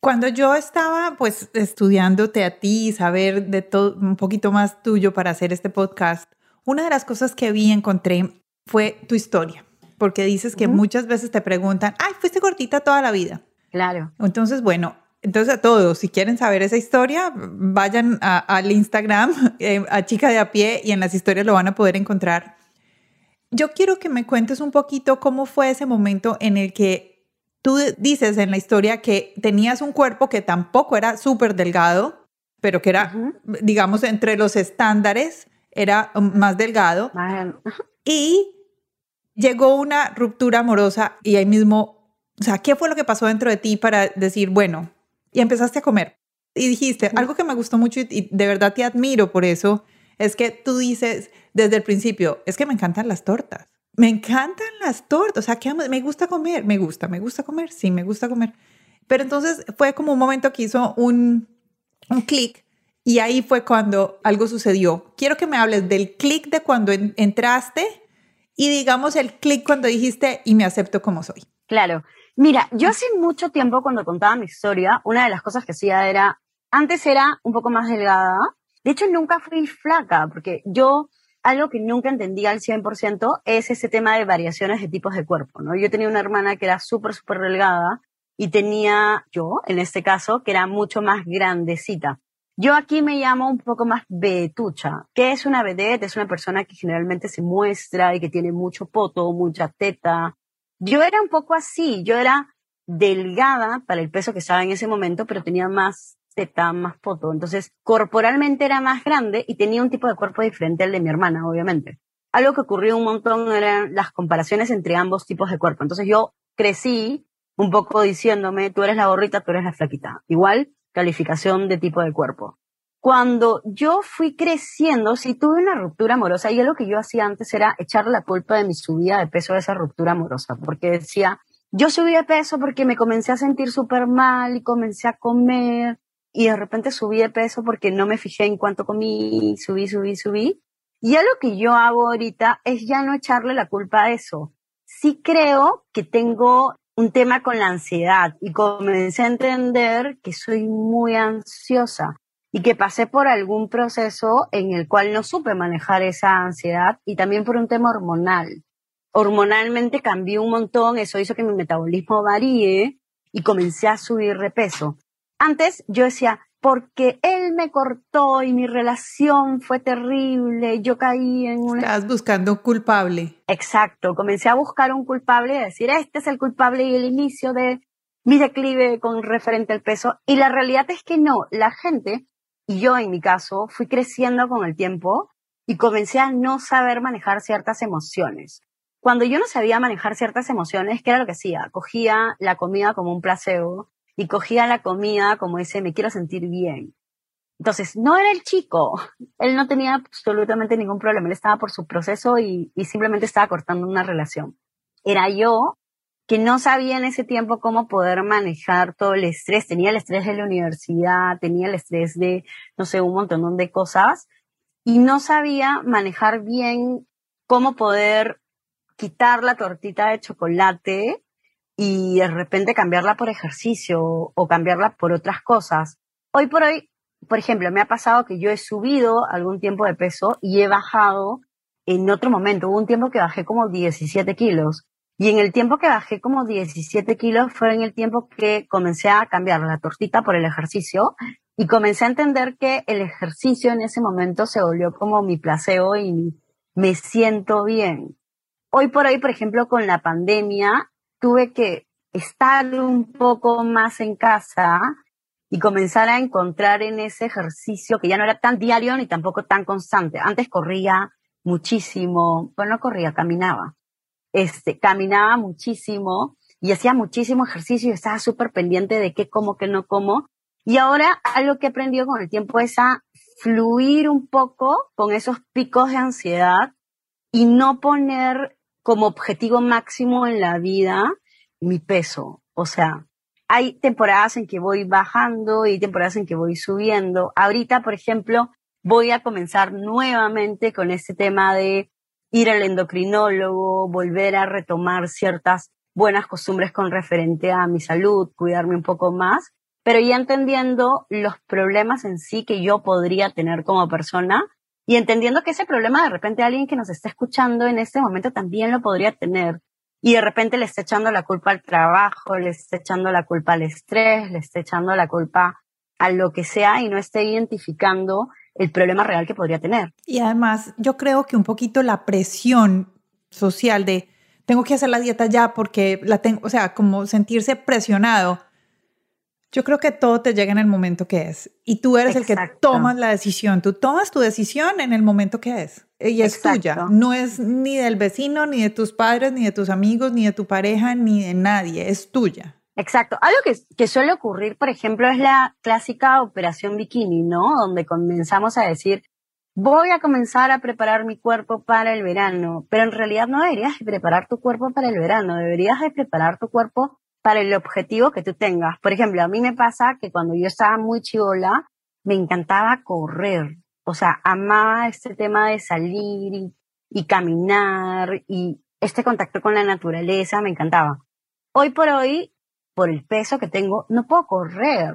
Cuando yo estaba pues estudiándote a ti y saber de todo un poquito más tuyo para hacer este podcast, una de las cosas que vi encontré fue tu historia, porque dices que muchas veces te preguntan, ay, fuiste gordita toda la vida. Claro. Entonces, bueno, entonces a todos, si quieren saber esa historia, vayan al Instagram, eh, a Chica de a pie, y en las historias lo van a poder encontrar. Yo quiero que me cuentes un poquito cómo fue ese momento en el que tú dices en la historia que tenías un cuerpo que tampoco era súper delgado, pero que era, digamos, entre los estándares, era más delgado. Y llegó una ruptura amorosa y ahí mismo, o sea, ¿qué fue lo que pasó dentro de ti para decir, bueno, y empezaste a comer. Y dijiste, algo que me gustó mucho y de verdad te admiro por eso, es que tú dices desde el principio, es que me encantan las tortas. Me encantan las tortas, o sea, que me gusta comer, me gusta, me gusta comer, sí, me gusta comer. Pero entonces fue como un momento que hizo un, un clic y ahí fue cuando algo sucedió. Quiero que me hables del clic de cuando entraste y digamos el clic cuando dijiste y me acepto como soy. Claro. Mira, yo hace mucho tiempo cuando contaba mi historia, una de las cosas que hacía era, antes era un poco más delgada. De hecho, nunca fui flaca, porque yo, algo que nunca entendía al 100% es ese tema de variaciones de tipos de cuerpo, ¿no? Yo tenía una hermana que era súper, súper delgada y tenía yo, en este caso, que era mucho más grandecita. Yo aquí me llamo un poco más vetucha. ¿Qué es una vedette? Es una persona que generalmente se muestra y que tiene mucho poto, mucha teta. Yo era un poco así, yo era delgada para el peso que estaba en ese momento, pero tenía más teta, más poto. Entonces, corporalmente era más grande y tenía un tipo de cuerpo diferente al de mi hermana, obviamente. Algo que ocurrió un montón eran las comparaciones entre ambos tipos de cuerpo. Entonces yo crecí un poco diciéndome, tú eres la gorrita, tú eres la flaquita. Igual, calificación de tipo de cuerpo. Cuando yo fui creciendo, si tuve una ruptura amorosa, y lo que yo hacía antes era echar la culpa de mi subida de peso a esa ruptura amorosa, porque decía, yo subí de peso porque me comencé a sentir súper mal y comencé a comer, y de repente subí de peso porque no me fijé en cuánto comí, subí, subí, subí. Y ya lo que yo hago ahorita es ya no echarle la culpa a eso. Sí creo que tengo un tema con la ansiedad y comencé a entender que soy muy ansiosa y que pasé por algún proceso en el cual no supe manejar esa ansiedad y también por un tema hormonal. Hormonalmente cambié un montón, eso hizo que mi metabolismo varíe y comencé a subir de peso. Antes yo decía, porque él me cortó y mi relación fue terrible, yo caí en un... Estás buscando un culpable. Exacto, comencé a buscar un culpable y decir, este es el culpable y el inicio de mi declive con referente al peso. Y la realidad es que no, la gente, y yo en mi caso, fui creciendo con el tiempo y comencé a no saber manejar ciertas emociones. Cuando yo no sabía manejar ciertas emociones, ¿qué era lo que hacía? Cogía la comida como un placebo y cogía la comida como ese, me quiero sentir bien. Entonces, no era el chico, él no tenía absolutamente ningún problema, él estaba por su proceso y, y simplemente estaba cortando una relación. Era yo que no sabía en ese tiempo cómo poder manejar todo el estrés. Tenía el estrés de la universidad, tenía el estrés de, no sé, un montón de cosas y no sabía manejar bien cómo poder quitar la tortita de chocolate y de repente cambiarla por ejercicio o cambiarla por otras cosas. Hoy por hoy, por ejemplo, me ha pasado que yo he subido algún tiempo de peso y he bajado en otro momento. Hubo un tiempo que bajé como 17 kilos. Y en el tiempo que bajé como 17 kilos fue en el tiempo que comencé a cambiar la tortita por el ejercicio y comencé a entender que el ejercicio en ese momento se volvió como mi placebo y me siento bien. Hoy por hoy, por ejemplo, con la pandemia, tuve que estar un poco más en casa y comenzar a encontrar en ese ejercicio que ya no era tan diario ni tampoco tan constante. Antes corría muchísimo, bueno, no corría, caminaba. Este, caminaba muchísimo y hacía muchísimo ejercicio y estaba súper pendiente de qué como, qué no como. Y ahora algo que he aprendido con el tiempo es a fluir un poco con esos picos de ansiedad y no poner como objetivo máximo en la vida mi peso. O sea, hay temporadas en que voy bajando y temporadas en que voy subiendo. Ahorita, por ejemplo, voy a comenzar nuevamente con este tema de ir al endocrinólogo, volver a retomar ciertas buenas costumbres con referente a mi salud, cuidarme un poco más, pero ya entendiendo los problemas en sí que yo podría tener como persona y entendiendo que ese problema de repente alguien que nos está escuchando en este momento también lo podría tener. Y de repente le está echando la culpa al trabajo, le está echando la culpa al estrés, le está echando la culpa a lo que sea y no está identificando el problema real que podría tener. Y además, yo creo que un poquito la presión social de tengo que hacer la dieta ya porque la tengo, o sea, como sentirse presionado yo creo que todo te llega en el momento que es. Y tú eres el que tomas la decisión. Tú tomas tu decisión en el momento que es. Y es tuya. No es ni del vecino, ni de tus padres, ni de tus amigos, ni de tu pareja, ni de nadie. Es tuya. Exacto. Algo que, suele ocurrir, por ejemplo, es la clásica operación bikini, ¿no? Donde comenzamos a decir, voy a comenzar a preparar mi cuerpo para el verano, pero en realidad no deberías de preparar tu cuerpo para el verano, deberías de preparar tu cuerpo para el objetivo que tú tengas. Por ejemplo, a mí me pasa que cuando yo estaba muy chivola, me encantaba correr. O sea, amaba este tema de salir y caminar y este contacto con la naturaleza, me encantaba. Hoy por hoy por el peso que tengo, no puedo correr.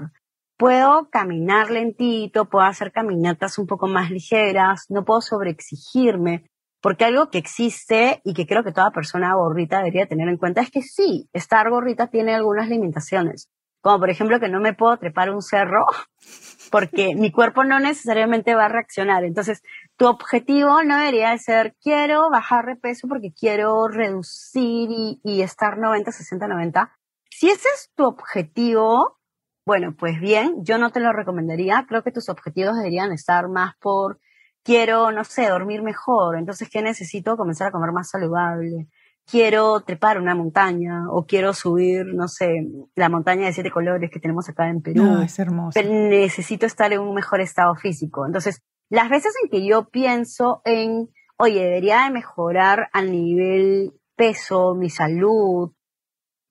Puedo caminar lentito, puedo hacer caminatas un poco más ligeras, no puedo sobreexigirme, porque algo que existe y que creo que toda persona gorrita debería tener en cuenta es que sí, estar gorrita tiene algunas limitaciones, como por ejemplo que no me puedo trepar un cerro porque mi cuerpo no necesariamente va a reaccionar. Entonces, tu objetivo no debería ser quiero bajar de peso porque quiero reducir y, y estar 90, 60, 90 si ese es tu objetivo, bueno, pues bien, yo no te lo recomendaría. Creo que tus objetivos deberían estar más por, quiero, no sé, dormir mejor. Entonces, ¿qué necesito? Comenzar a comer más saludable. Quiero trepar una montaña o quiero subir, no sé, la montaña de siete colores que tenemos acá en Perú. No, es hermoso. Pero necesito estar en un mejor estado físico. Entonces, las veces en que yo pienso en, oye, debería de mejorar a nivel peso, mi salud,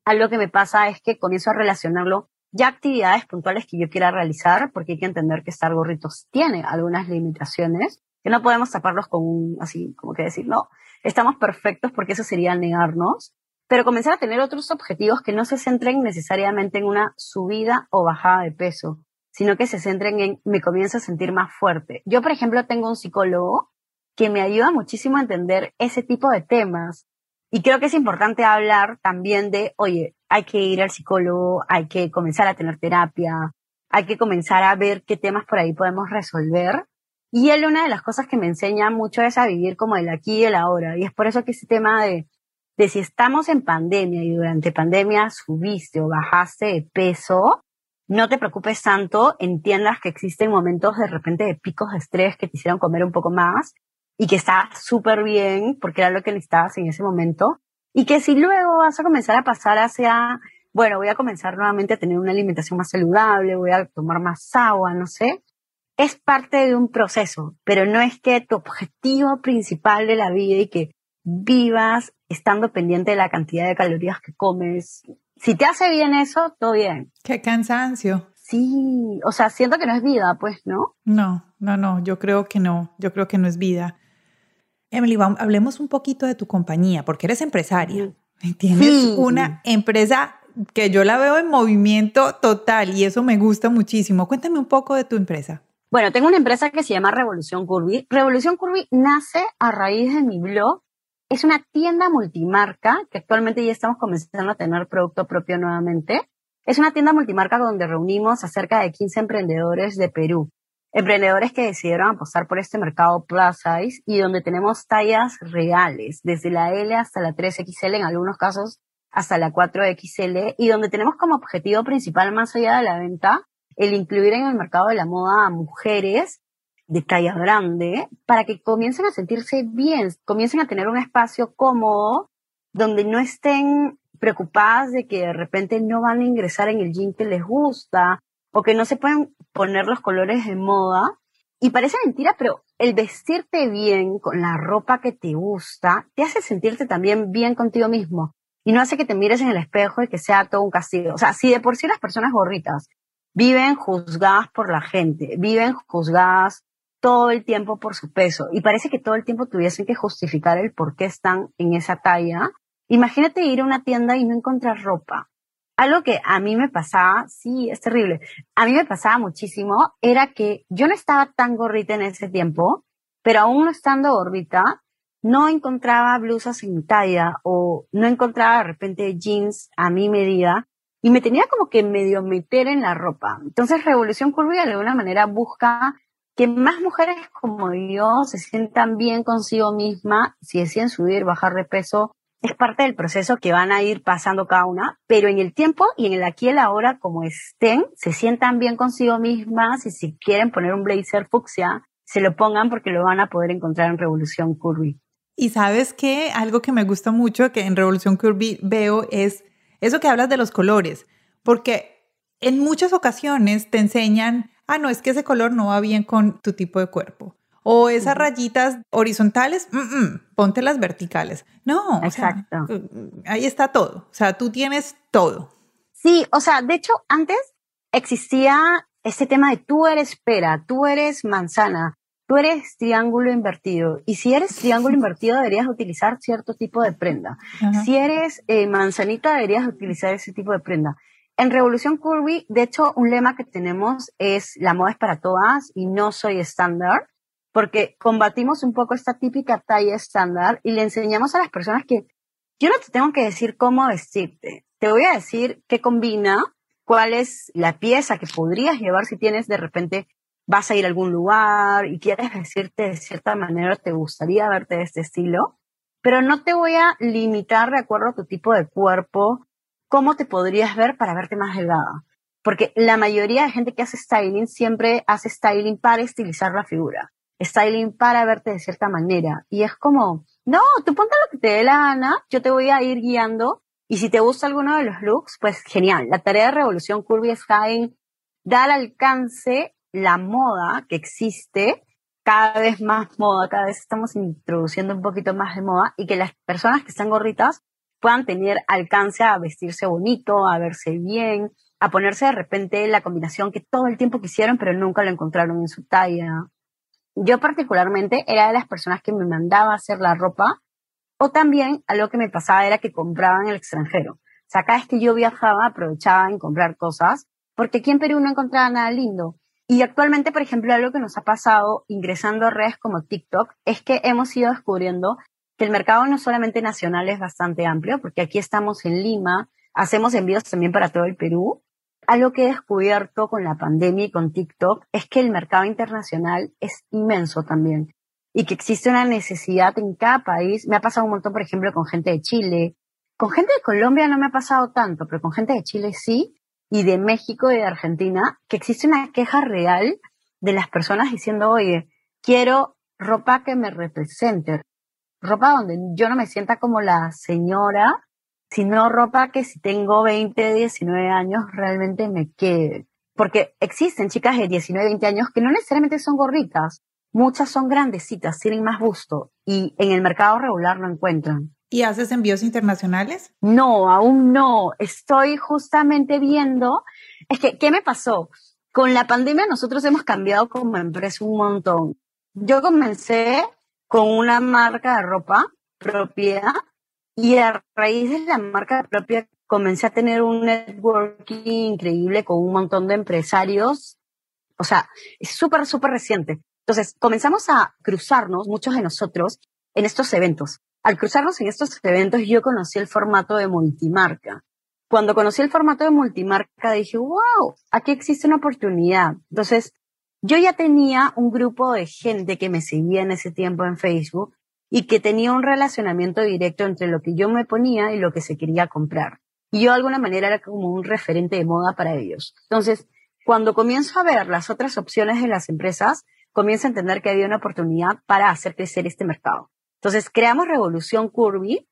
algo que me pasa es que comienzo a relacionarlo ya actividades puntuales que yo quiera realizar, porque hay que entender que estar gorritos tiene algunas limitaciones, que no podemos taparlos con un, así como que decir, no, estamos perfectos porque eso sería negarnos, pero comenzar a tener otros objetivos que no se centren necesariamente en una subida o bajada de peso, sino que se centren en me comienzo a sentir más fuerte. Yo, por ejemplo, tengo un psicólogo que me ayuda muchísimo a entender ese tipo de temas, y creo que es importante hablar también de, oye, hay que ir al psicólogo, hay que comenzar a tener terapia, hay que comenzar a ver qué temas por ahí podemos resolver. Y él una de las cosas que me enseña mucho es a vivir como el aquí y el ahora. Y es por eso que ese tema de, de si estamos en pandemia y durante pandemia subiste o bajaste de peso, no te preocupes tanto, entiendas que existen momentos de repente de picos de estrés que te hicieron comer un poco más y que está súper bien porque era lo que necesitabas en ese momento y que si luego vas a comenzar a pasar hacia, bueno, voy a comenzar nuevamente a tener una alimentación más saludable, voy a tomar más agua, no sé, es parte de un proceso, pero no es que tu objetivo principal de la vida y que vivas estando pendiente de la cantidad de calorías que comes. Si te hace bien eso, todo bien. Qué cansancio. Sí, o sea, siento que no es vida, pues, ¿no? No, no, no, yo creo que no, yo creo que no es vida. Emily, hablemos un poquito de tu compañía, porque eres empresaria. Tienes una empresa que yo la veo en movimiento total y eso me gusta muchísimo. Cuéntame un poco de tu empresa. Bueno, tengo una empresa que se llama Revolución Curvy. Revolución Curvy nace a raíz de mi blog. Es una tienda multimarca que actualmente ya estamos comenzando a tener producto propio nuevamente. Es una tienda multimarca donde reunimos a cerca de 15 emprendedores de Perú emprendedores que decidieron apostar por este mercado plus size y donde tenemos tallas reales, desde la L hasta la 3XL, en algunos casos hasta la 4XL, y donde tenemos como objetivo principal, más allá de la venta, el incluir en el mercado de la moda a mujeres de talla grande para que comiencen a sentirse bien, comiencen a tener un espacio cómodo donde no estén preocupadas de que de repente no van a ingresar en el jean que les gusta o que no se pueden poner los colores de moda. Y parece mentira, pero el vestirte bien con la ropa que te gusta te hace sentirte también bien contigo mismo. Y no hace que te mires en el espejo y que sea todo un castigo. O sea, si de por sí las personas gorritas viven juzgadas por la gente, viven juzgadas todo el tiempo por su peso y parece que todo el tiempo tuviesen que justificar el por qué están en esa talla, imagínate ir a una tienda y no encontrar ropa algo que a mí me pasaba, sí, es terrible, a mí me pasaba muchísimo, era que yo no estaba tan gorrita en ese tiempo, pero aún estando gordita, no encontraba blusas en talla o no encontraba de repente jeans a mi medida y me tenía como que medio meter en la ropa. Entonces Revolución Curvy de alguna manera busca que más mujeres como yo se sientan bien consigo misma, si deciden subir, bajar de peso es parte del proceso que van a ir pasando cada una, pero en el tiempo y en el aquí y el ahora, como estén, se sientan bien consigo mismas y si quieren poner un blazer fucsia, se lo pongan porque lo van a poder encontrar en Revolución Curvy. Y sabes que algo que me gusta mucho que en Revolución Curvy veo es eso que hablas de los colores. porque en muchas ocasiones te enseñan, ah, no, es que ese color no va bien con tu tipo de cuerpo. O esas rayitas horizontales, ponte las verticales. No, exacto. Uh, ahí está todo. O sea, tú tienes todo. Sí, o sea, de hecho, antes existía este tema de tú eres pera, tú eres manzana, tú eres triángulo invertido. Y si eres triángulo invertido, deberías utilizar cierto tipo de prenda. Si eres eh, manzanita, deberías utilizar ese tipo de prenda. En Revolución Curvy, de hecho, un lema que tenemos es la moda es para todas y no soy estándar porque combatimos un poco esta típica talla estándar y le enseñamos a las personas que yo no te tengo que decir cómo vestirte, te voy a decir qué combina, cuál es la pieza que podrías llevar si tienes de repente vas a ir a algún lugar y quieres vestirte de cierta manera, te gustaría verte de este estilo, pero no te voy a limitar de acuerdo a tu tipo de cuerpo, cómo te podrías ver para verte más delgada. Porque la mayoría de gente que hace styling siempre hace styling para estilizar la figura styling para verte de cierta manera. Y es como, no, tú ponte lo que te dé la gana, yo te voy a ir guiando. Y si te gusta alguno de los looks, pues genial. La tarea de Revolución Curvy está en dar alcance la moda que existe, cada vez más moda, cada vez estamos introduciendo un poquito más de moda y que las personas que están gorritas puedan tener alcance a vestirse bonito, a verse bien, a ponerse de repente la combinación que todo el tiempo quisieron pero nunca lo encontraron en su talla yo particularmente era de las personas que me mandaba hacer la ropa o también algo que me pasaba era que compraba en el extranjero. O sea, cada vez que yo viajaba aprovechaba en comprar cosas porque aquí en Perú no encontraba nada lindo. Y actualmente, por ejemplo, algo que nos ha pasado ingresando a redes como TikTok es que hemos ido descubriendo que el mercado no solamente nacional es bastante amplio, porque aquí estamos en Lima, hacemos envíos también para todo el Perú, algo que he descubierto con la pandemia y con TikTok es que el mercado internacional es inmenso también y que existe una necesidad en cada país. Me ha pasado un montón, por ejemplo, con gente de Chile. Con gente de Colombia no me ha pasado tanto, pero con gente de Chile sí, y de México y de Argentina, que existe una queja real de las personas diciendo, oye, quiero ropa que me represente, ropa donde yo no me sienta como la señora sino ropa que si tengo 20, 19 años realmente me quede. Porque existen chicas de 19, 20 años que no necesariamente son gorritas, muchas son grandecitas, tienen más gusto y en el mercado regular lo encuentran. ¿Y haces envíos internacionales? No, aún no. Estoy justamente viendo, es que, ¿qué me pasó? Con la pandemia nosotros hemos cambiado como empresa un montón. Yo comencé con una marca de ropa propia y a raíz de la marca propia comencé a tener un networking increíble con un montón de empresarios. O sea, es súper, súper reciente. Entonces, comenzamos a cruzarnos, muchos de nosotros, en estos eventos. Al cruzarnos en estos eventos, yo conocí el formato de multimarca. Cuando conocí el formato de multimarca, dije, wow, aquí existe una oportunidad. Entonces, yo ya tenía un grupo de gente que me seguía en ese tiempo en Facebook y que tenía un relacionamiento directo entre lo que yo me ponía y lo que se quería comprar. Y yo de alguna manera era como un referente de moda para ellos. Entonces, cuando comienzo a ver las otras opciones de las empresas, comienzo a entender que había una oportunidad para hacer crecer este mercado. Entonces, creamos Revolución Curvy,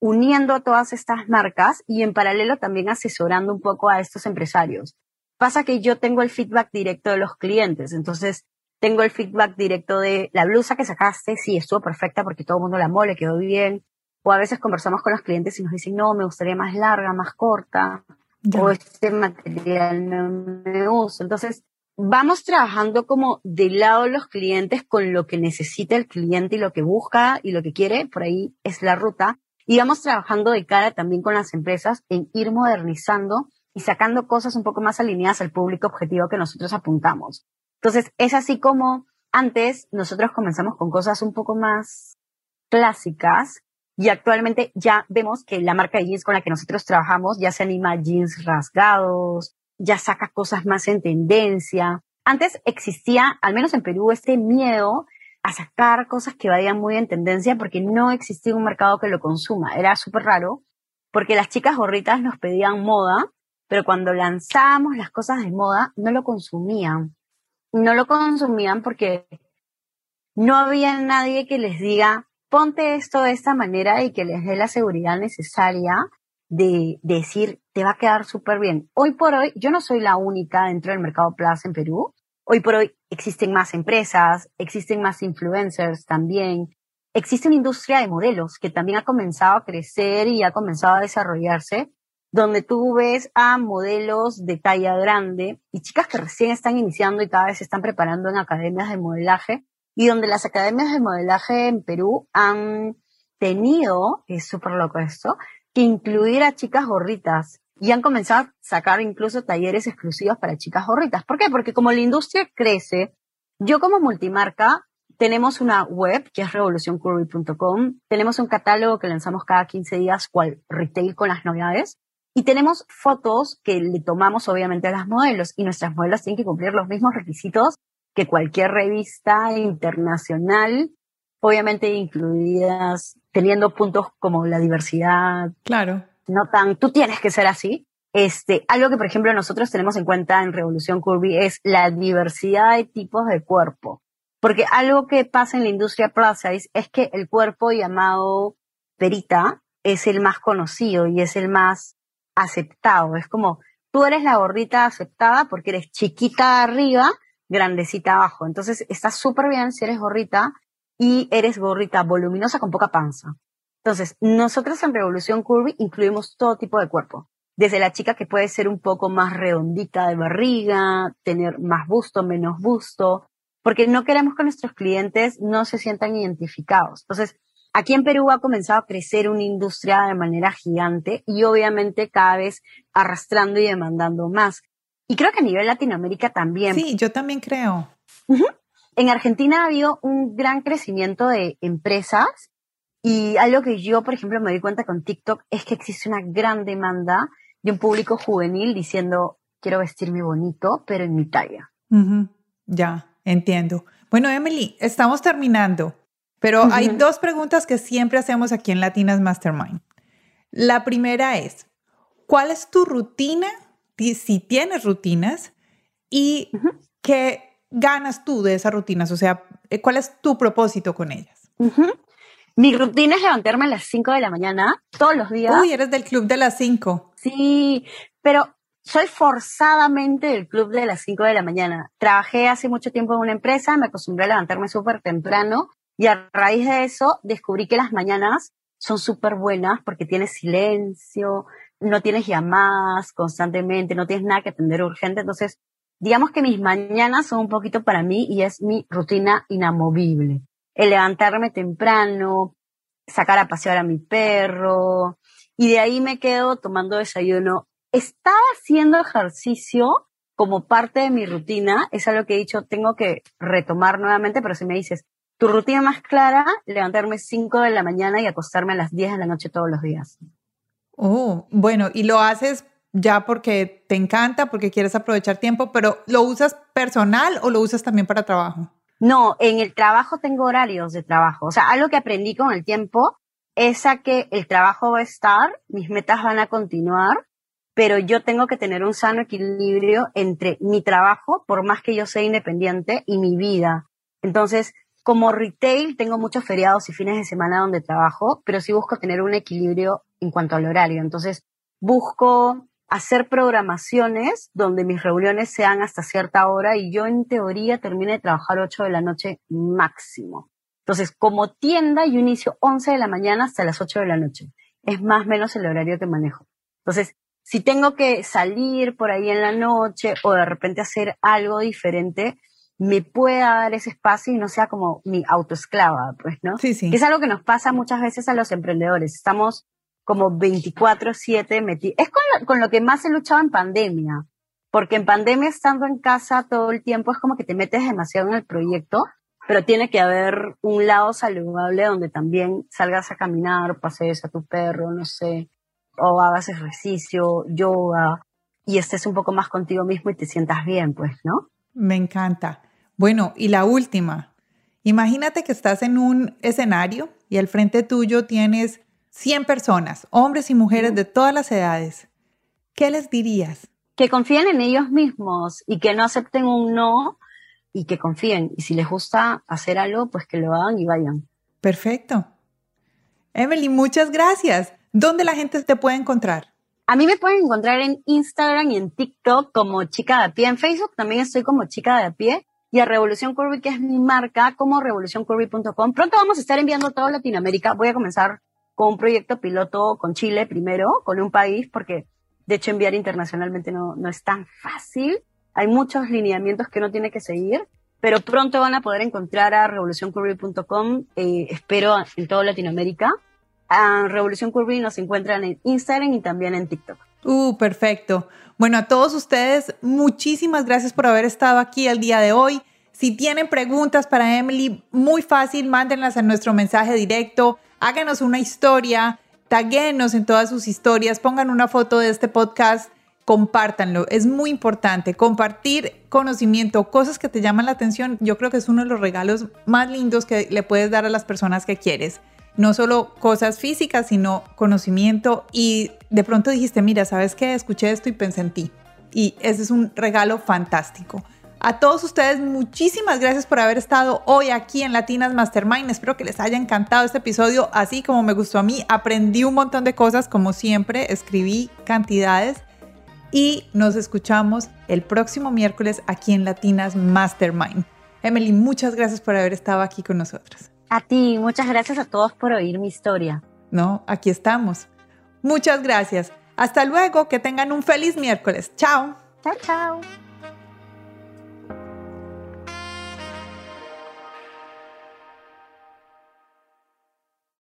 uniendo a todas estas marcas y en paralelo también asesorando un poco a estos empresarios. Pasa que yo tengo el feedback directo de los clientes, entonces tengo el feedback directo de la blusa que sacaste, sí, estuvo perfecta porque todo el mundo la amó, le quedó bien. O a veces conversamos con los clientes y nos dicen, no, me gustaría más larga, más corta, o este material no me usa. Entonces, vamos trabajando como del lado de los clientes con lo que necesita el cliente y lo que busca y lo que quiere, por ahí es la ruta. Y vamos trabajando de cara también con las empresas en ir modernizando y sacando cosas un poco más alineadas al público objetivo que nosotros apuntamos. Entonces, es así como antes nosotros comenzamos con cosas un poco más clásicas y actualmente ya vemos que la marca de jeans con la que nosotros trabajamos ya se anima a jeans rasgados, ya saca cosas más en tendencia. Antes existía, al menos en Perú, este miedo a sacar cosas que vayan muy en tendencia porque no existía un mercado que lo consuma. Era súper raro porque las chicas gorritas nos pedían moda, pero cuando lanzábamos las cosas de moda no lo consumían no lo consumían porque no había nadie que les diga, ponte esto de esta manera y que les dé la seguridad necesaria de, decir, te va a quedar súper bien. Hoy por hoy, yo no soy la única dentro del mercado plaza en Perú. Hoy por hoy existen más empresas, existen más influencers también. Existe una industria de modelos que también ha comenzado a crecer y ha comenzado a desarrollarse, donde tú ves a modelos de talla grande y chicas que recién están iniciando y cada vez se están preparando en academias de modelaje y donde las academias de modelaje en Perú han tenido, es súper loco esto, que incluir a chicas gorritas y han comenzado a sacar incluso talleres exclusivos para chicas gorritas. ¿Por qué? Porque como la industria crece, yo como multimarca tenemos una web que es revolucioncurvy.com, tenemos un catálogo que lanzamos cada 15 días, cual retail con las novedades, y tenemos fotos que le tomamos obviamente a las modelos y nuestras modelos tienen que cumplir los mismos requisitos que cualquier revista internacional obviamente incluidas, teniendo puntos como la diversidad. Claro. No tan, tú tienes que ser así. Este, algo que, por ejemplo, nosotros tenemos en cuenta en Revolución Curvy es la diversidad de tipos de cuerpo. Porque algo que pasa en la industria plus size es que el cuerpo llamado perita es el más conocido y es el más aceptado. Es como, tú eres la gordita aceptada porque eres chiquita arriba, grandecita abajo. Entonces, está súper bien si eres gordita y eres gorrita voluminosa con poca panza. Entonces, nosotros en Revolución Curvy incluimos todo tipo de cuerpo. Desde la chica que puede ser un poco más redondita de barriga, tener más busto, menos busto, porque no queremos que nuestros clientes no se sientan identificados. Entonces, aquí en Perú ha comenzado a crecer una industria de manera gigante y obviamente cada vez arrastrando y demandando más. Y creo que a nivel Latinoamérica también. Sí, yo también creo. En Argentina ha habido un gran crecimiento de empresas y algo que yo, por ejemplo, me doy cuenta con TikTok es que existe una gran demanda de un público juvenil diciendo, quiero vestirme bonito, pero en mi talla. Ya, entiendo. Bueno, Emily, estamos terminando, pero hay dos preguntas que siempre hacemos aquí en Latinas Mastermind. La primera es, ¿cuál es tu rutina, si tienes rutinas, y qué ganas tú de esas rutinas? O sea, eh, ¿cuál es tu propósito con ellas? Mi rutina es levantarme a las 5 de la mañana todos los días. Uy, eres del club de las 5. Sí, pero soy forzadamente del club de las 5 de la mañana. Trabajé hace mucho tiempo en una empresa, me acostumbré a levantarme súper temprano y a raíz de eso descubrí que las mañanas son súper buenas porque tienes silencio, no tienes llamadas constantemente, no tienes nada que atender urgente. Entonces, digamos que mis mañanas son un poquito para mí y es mi rutina inamovible. El levantarme temprano, sacar a pasear a mi perro y de ahí me quedo tomando desayuno. Estaba haciendo ejercicio como parte de mi rutina, es algo que he dicho, tengo que retomar nuevamente, pero si me dices, tu rutina más clara, levantarme 5 de la mañana y acostarme a las 10 de la noche todos los días. Oh, bueno, ¿y lo haces ya porque te encanta, porque quieres aprovechar tiempo, pero ¿lo usas personal o lo usas también para trabajo? No, en el trabajo tengo horarios de trabajo. O sea, algo que aprendí con el tiempo es a que el trabajo va a estar, mis metas van a continuar, pero yo tengo que tener un sano equilibrio entre mi trabajo, por más que yo sea independiente, y mi vida. Entonces, como retail, tengo muchos feriados y fines de semana donde trabajo, pero sí busco tener un equilibrio en cuanto al horario. Entonces, busco hacer programaciones donde mis reuniones sean hasta cierta hora y yo en teoría termine de trabajar 8 de la noche máximo. Entonces, como tienda, yo inicio 11 de la mañana hasta las 8 de la noche. Es más o menos el horario que manejo. Entonces, si tengo que salir por ahí en la noche o de repente hacer algo diferente, me pueda dar ese espacio y no sea como mi autoesclava, pues, ¿no? Sí, sí. Que es algo que nos pasa muchas veces a los emprendedores. Estamos como 24/7 metido. Es con lo, con lo que más he luchado en pandemia, porque en pandemia estando en casa todo el tiempo es como que te metes demasiado en el proyecto, pero tiene que haber un lado saludable donde también salgas a caminar, pasees a tu perro, no sé, o hagas ejercicio, yoga, y estés un poco más contigo mismo y te sientas bien, pues, ¿no? Me encanta. Bueno, y la última. Imagínate que estás en un escenario y al frente tuyo tienes 100 personas, hombres y mujeres de todas las edades, ¿qué les dirías? Que confíen en ellos mismos y que no acepten un no y que confíen. Y si les gusta hacer algo, pues que lo hagan y vayan. Perfecto. Emily, muchas gracias. ¿Dónde la gente te puede encontrar? A mí me pueden encontrar en Instagram y en TikTok como Chica de a pie. En Facebook también estoy como Chica de a pie. Y a Revolución Curvy, que es mi marca, como revolucioncurvy.com. Pronto vamos a estar enviando a toda Latinoamérica. Voy a comenzar con un proyecto piloto con Chile primero, con un país, porque de hecho enviar internacionalmente no, no es tan fácil. Hay muchos lineamientos que uno tiene que seguir pero pronto van a poder encontrar a revolucioncurvy.com, eh, espero en toda Latinoamérica. A Revolución Curvy nos encuentran en Instagram y también en TikTok. Uh, perfecto. Bueno, a todos ustedes, muchísimas gracias por haber estado aquí el día de hoy. Si tienen preguntas para Emily, muy fácil, mándenlas a nuestro mensaje directo, háganos una historia, taguenos en todas sus historias, pongan una foto de este podcast compártanlo. Es muy importante compartir conocimiento, cosas que te llaman la atención. Yo creo que es uno de los regalos más lindos que le puedes dar a las personas que quieres. No solo cosas físicas, sino conocimiento. Y de pronto dijiste, mira, ¿sabes qué? Escuché esto y pensé en ti. Y ese es un regalo fantástico. A todos ustedes, muchísimas gracias por haber estado hoy aquí en Latinas Mastermind. Espero que les haya encantado este episodio, así como me gustó a mí. Aprendí un montón de cosas, como siempre, escribí cantidades y nos escuchamos el próximo miércoles aquí en Latinas Mastermind. Emily, muchas gracias por haber estado aquí con nosotros. A ti, muchas gracias a todos por oír mi historia. No, aquí estamos. Muchas gracias. Hasta luego, que tengan un feliz miércoles. Chao. Chao, chao.